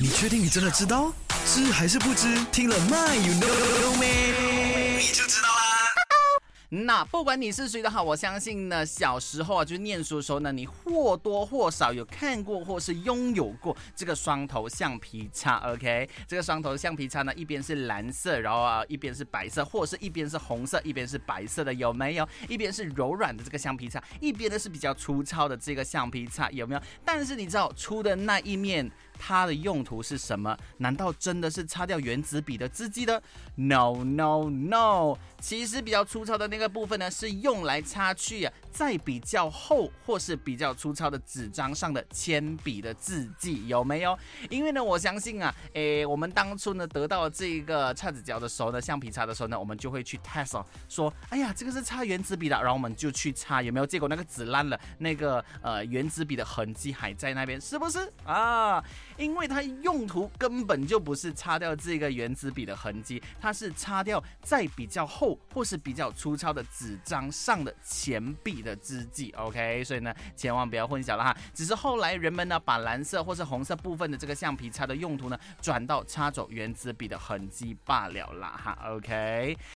你确定你真的知道？知还是不知？听了 My you know 没？你就知道啦。那不管你是谁的好，我相信呢，小时候啊，就念书的时候呢，你或多或少有看过或是拥有过这个双头橡皮擦。OK，这个双头橡皮擦呢，一边是蓝色，然后啊，一边是白色，或者是一边是红色，一边是白色的，有没有？一边是柔软的这个橡皮擦，一边呢是比较粗糙的这个橡皮擦，有没有？但是你知道粗的那一面？它的用途是什么？难道真的是擦掉原子笔的字迹的？No No No，其实比较粗糙的那个部分呢，是用来擦去啊，在比较厚或是比较粗糙的纸张上的铅笔的字迹，有没有？因为呢，我相信啊，诶，我们当初呢得到这一个擦纸胶的时候呢，橡皮擦的时候呢，我们就会去 test 哦说，哎呀，这个是擦原子笔的，然后我们就去擦，有没有？结果那个纸烂了，那个呃原子笔的痕迹还在那边，是不是啊？因为它用途根本就不是擦掉这个原子笔的痕迹，它是擦掉在比较厚或是比较粗糙的纸张上的钱币的字迹。OK，所以呢，千万不要混淆了哈。只是后来人们呢，把蓝色或是红色部分的这个橡皮擦的用途呢，转到擦走原子笔的痕迹罢了啦哈。OK，